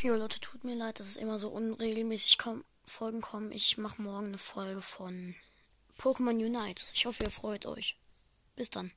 Jo Leute, tut mir leid, dass es immer so unregelmäßig komm Folgen kommen. Ich mache morgen eine Folge von Pokémon Unite. Ich hoffe, ihr freut euch. Bis dann.